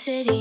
city.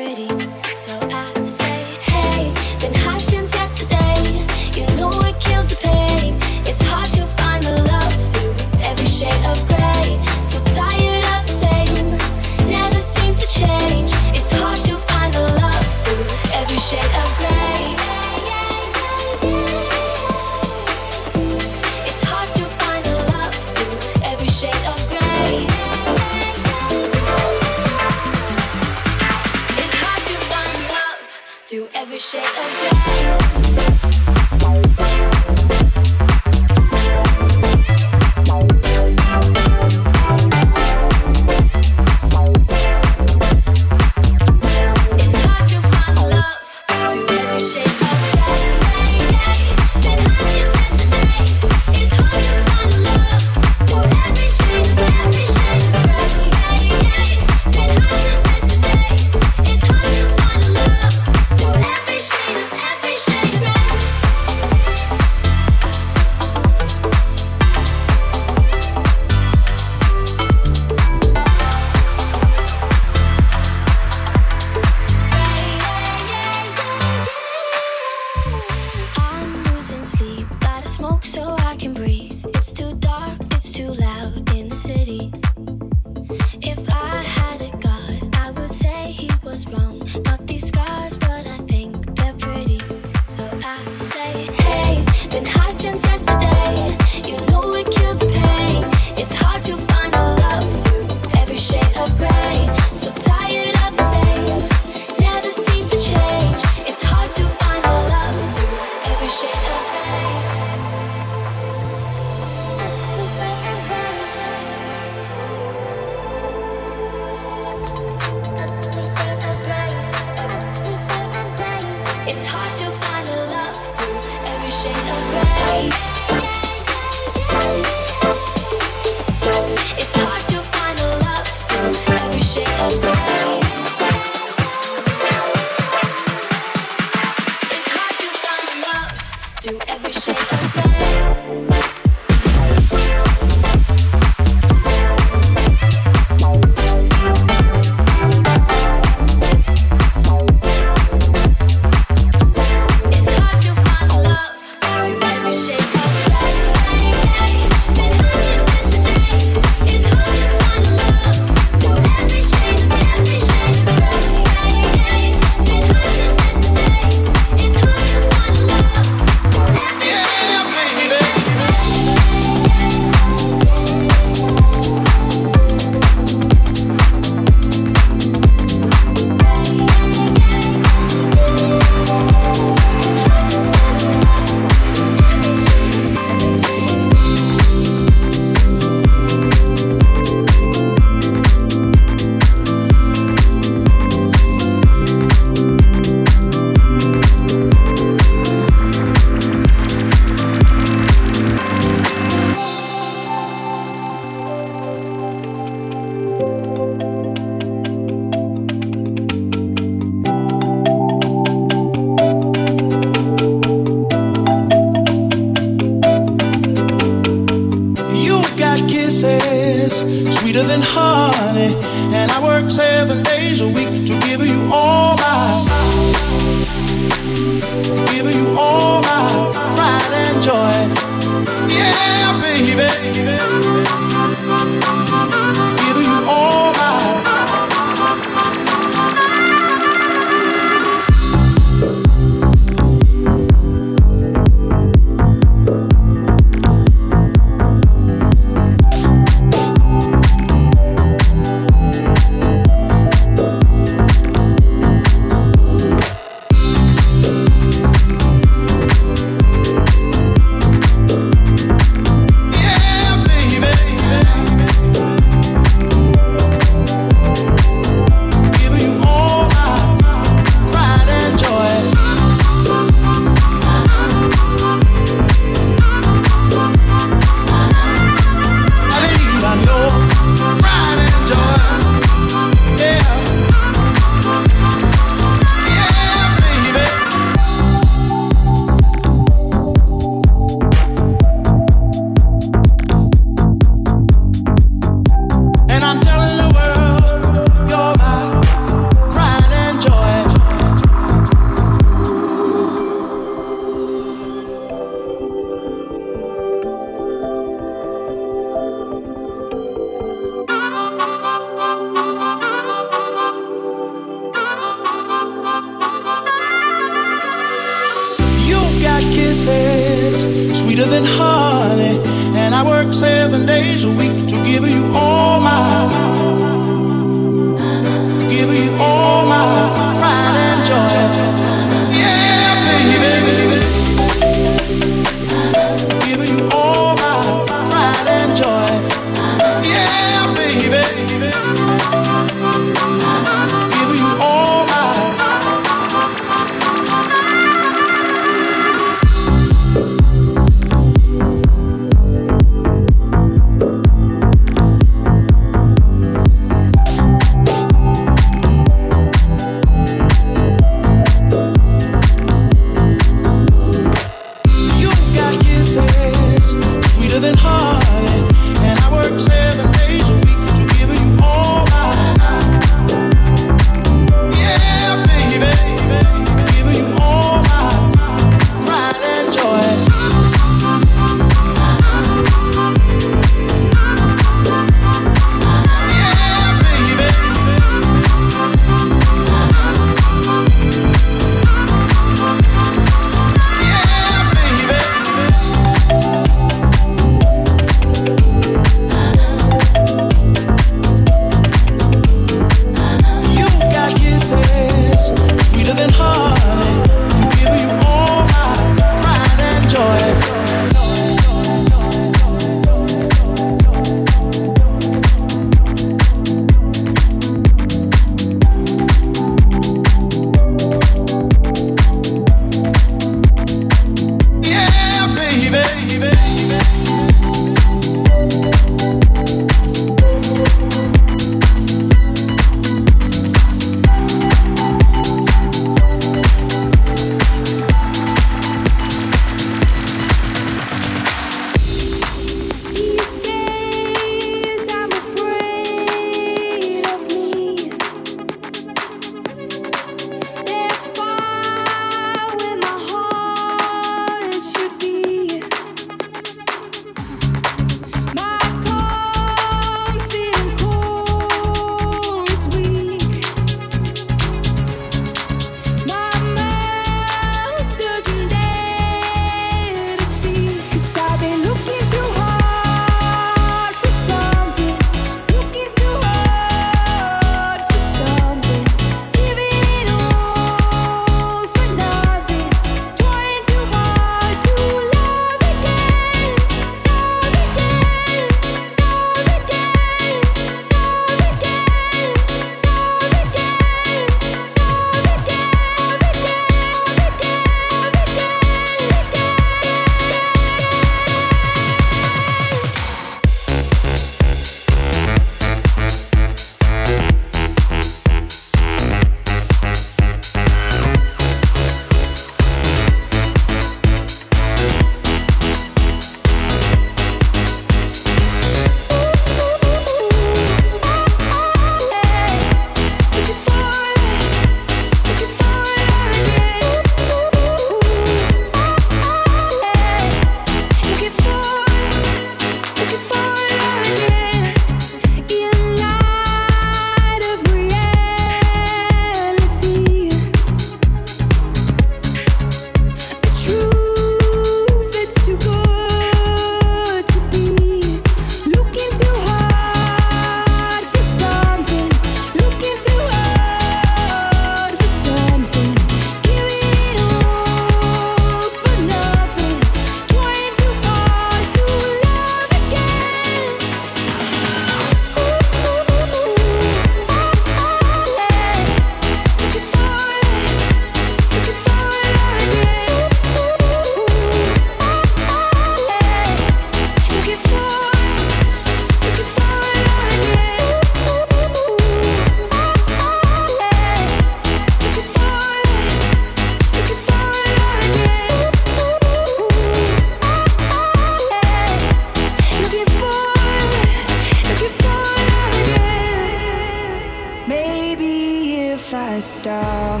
stop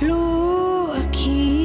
looking.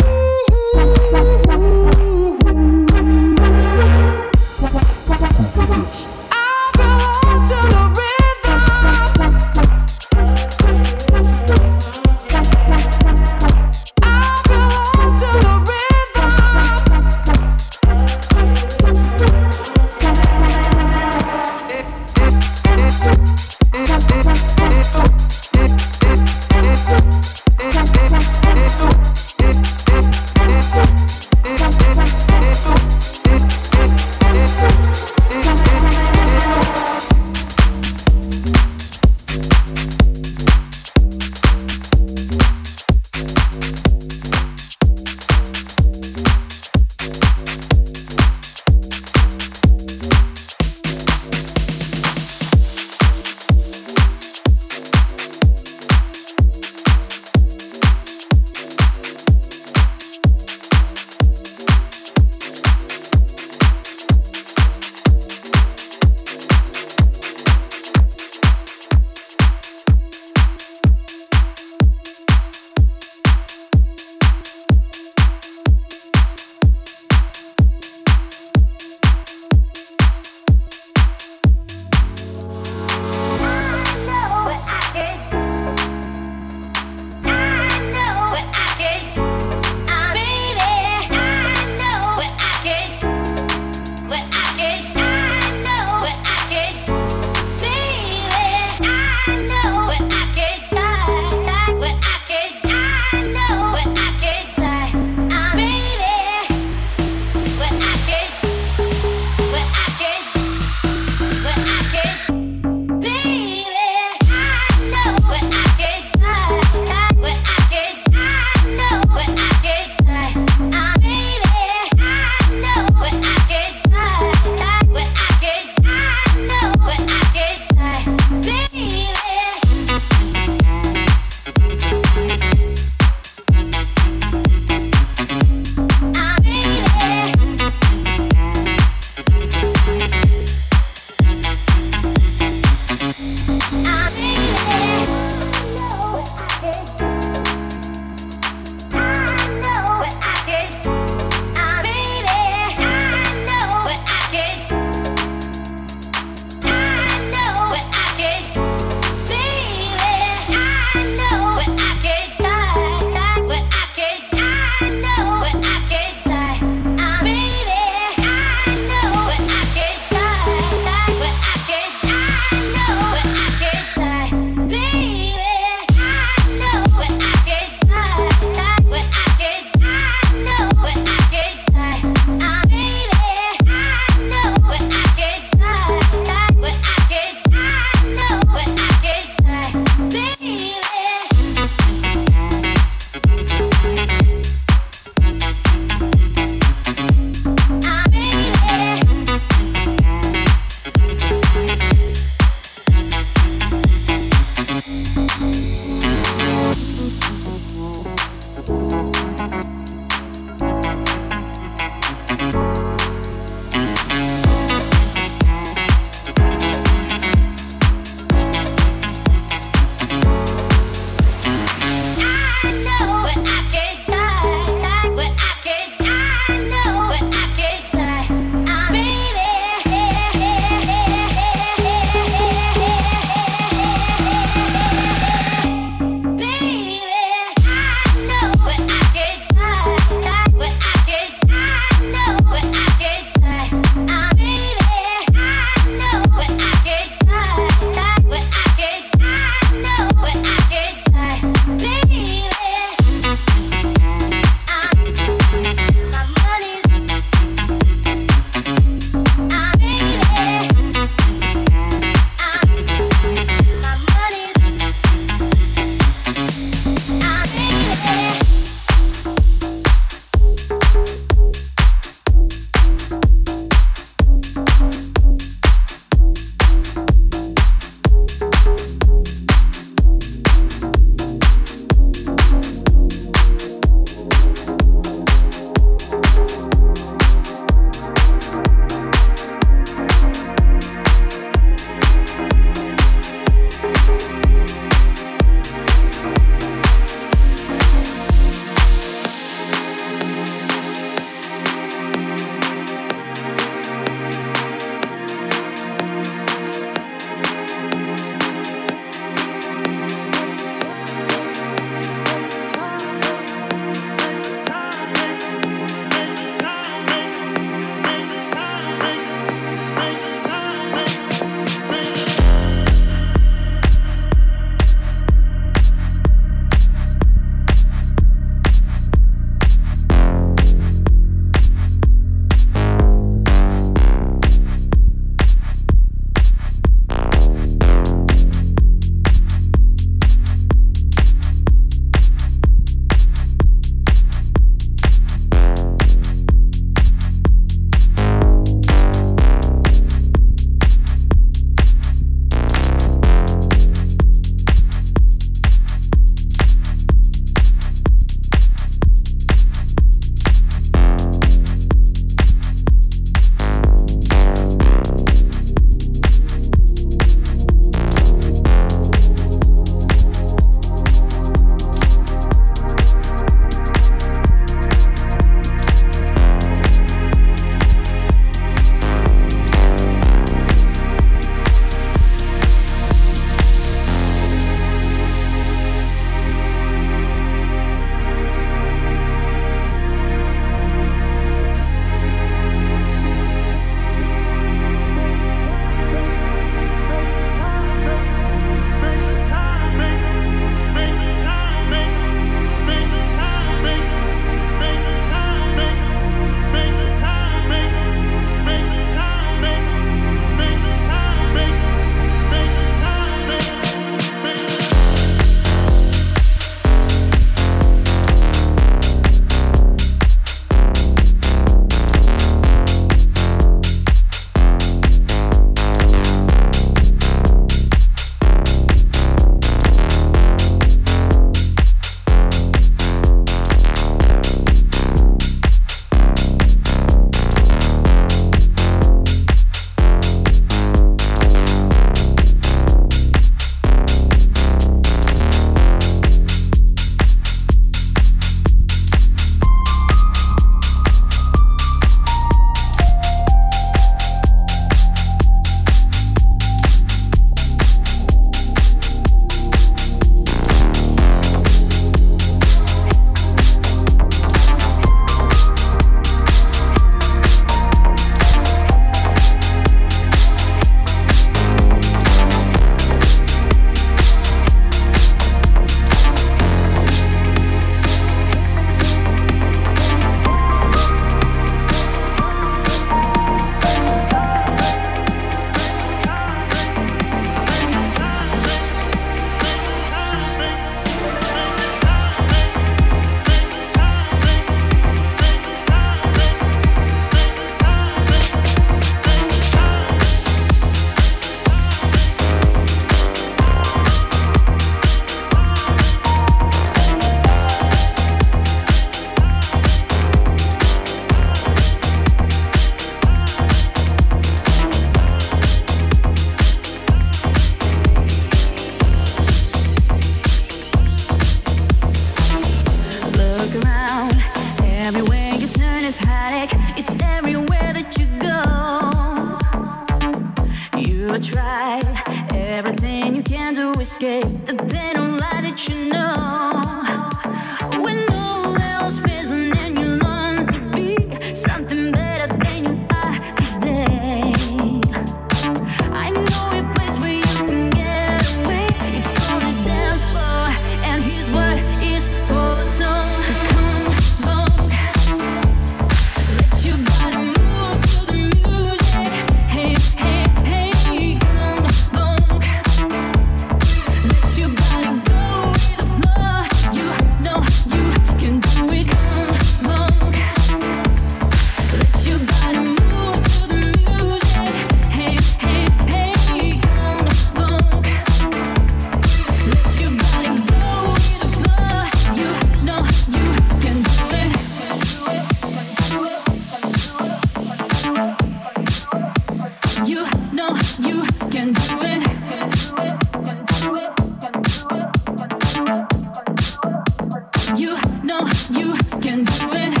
You can do it.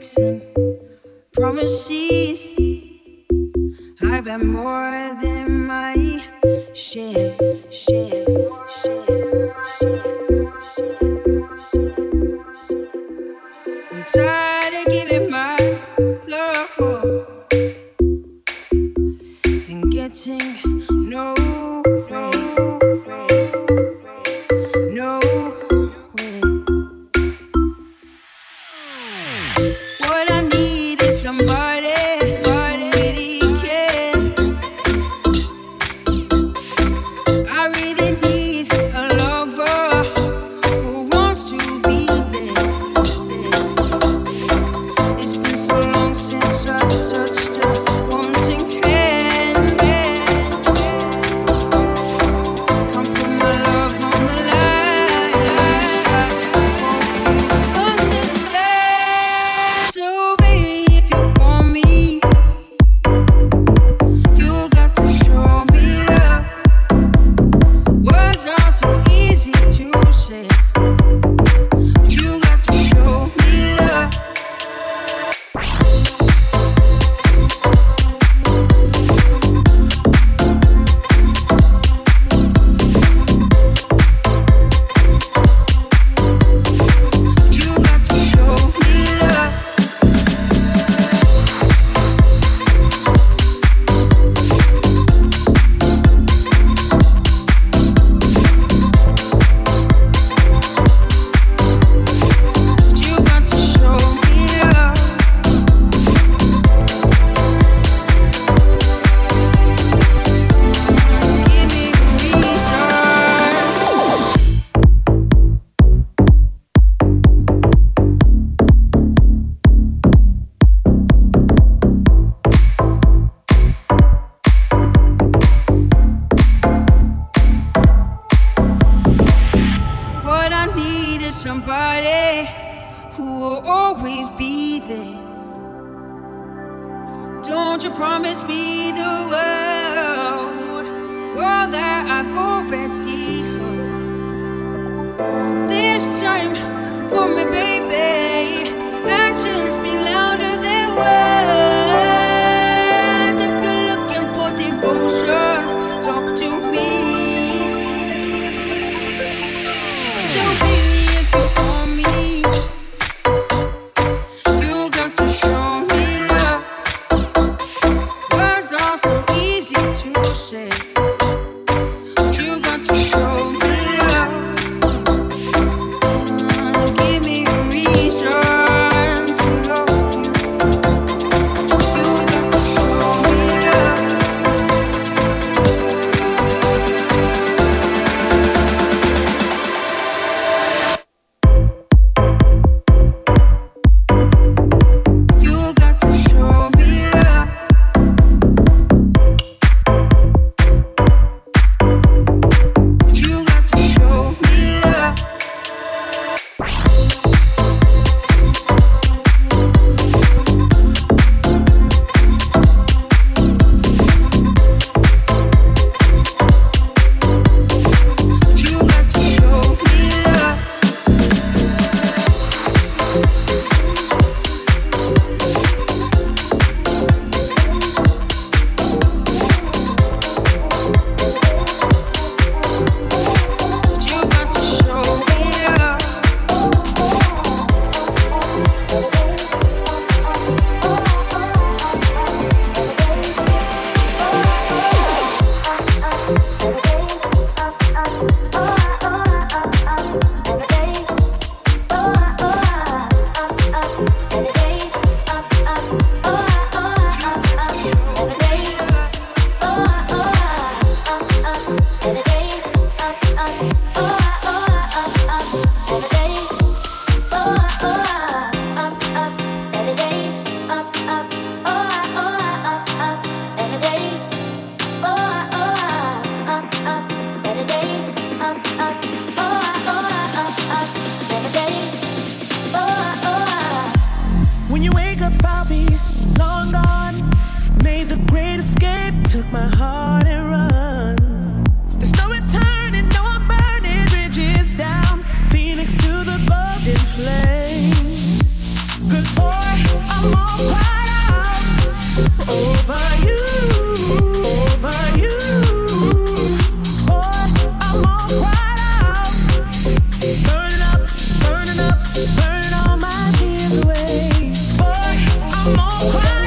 breaks and promises. I've had more than my share. I'm on fire.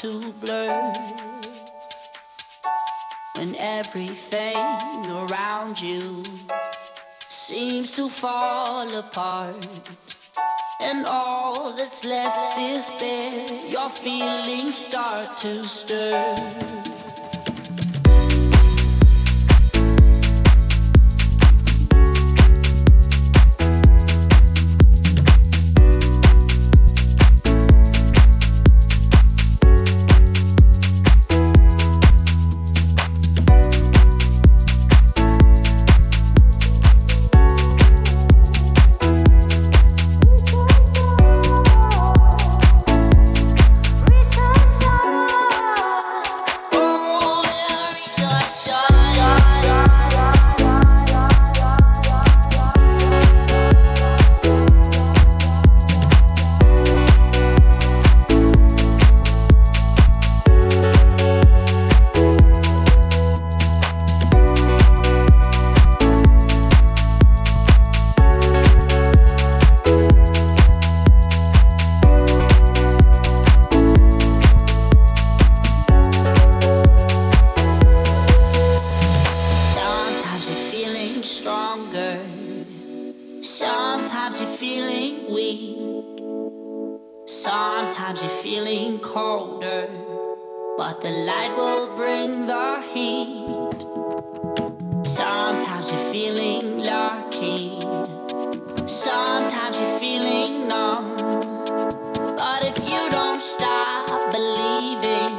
To blur. When everything around you seems to fall apart, and all that's left is bare, your feelings start to stir. Sometimes you're feeling lucky, sometimes you're feeling numb. But if you don't stop believing,